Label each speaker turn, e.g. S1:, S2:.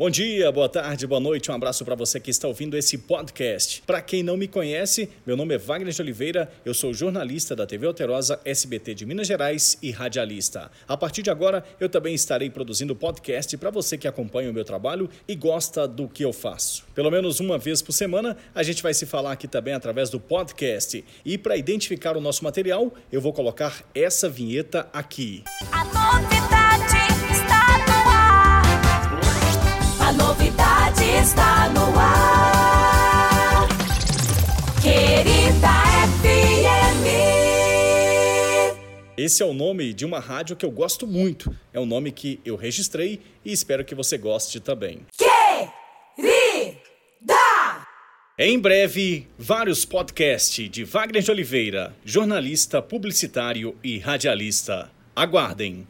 S1: Bom dia, boa tarde, boa noite. Um abraço para você que está ouvindo esse podcast. Para quem não me conhece, meu nome é Wagner de Oliveira, eu sou jornalista da TV Alterosa, SBT de Minas Gerais e radialista. A partir de agora, eu também estarei produzindo podcast para você que acompanha o meu trabalho e gosta do que eu faço. Pelo menos uma vez por semana, a gente vai se falar aqui também através do podcast. E para identificar o nosso material, eu vou colocar essa vinheta aqui.
S2: A novidade está no ar. Querida FM.
S1: Esse é o nome de uma rádio que eu gosto muito. É um nome que eu registrei e espero que você goste também.
S2: Querida.
S1: Em breve, vários podcasts de Wagner de Oliveira, jornalista, publicitário e radialista. Aguardem!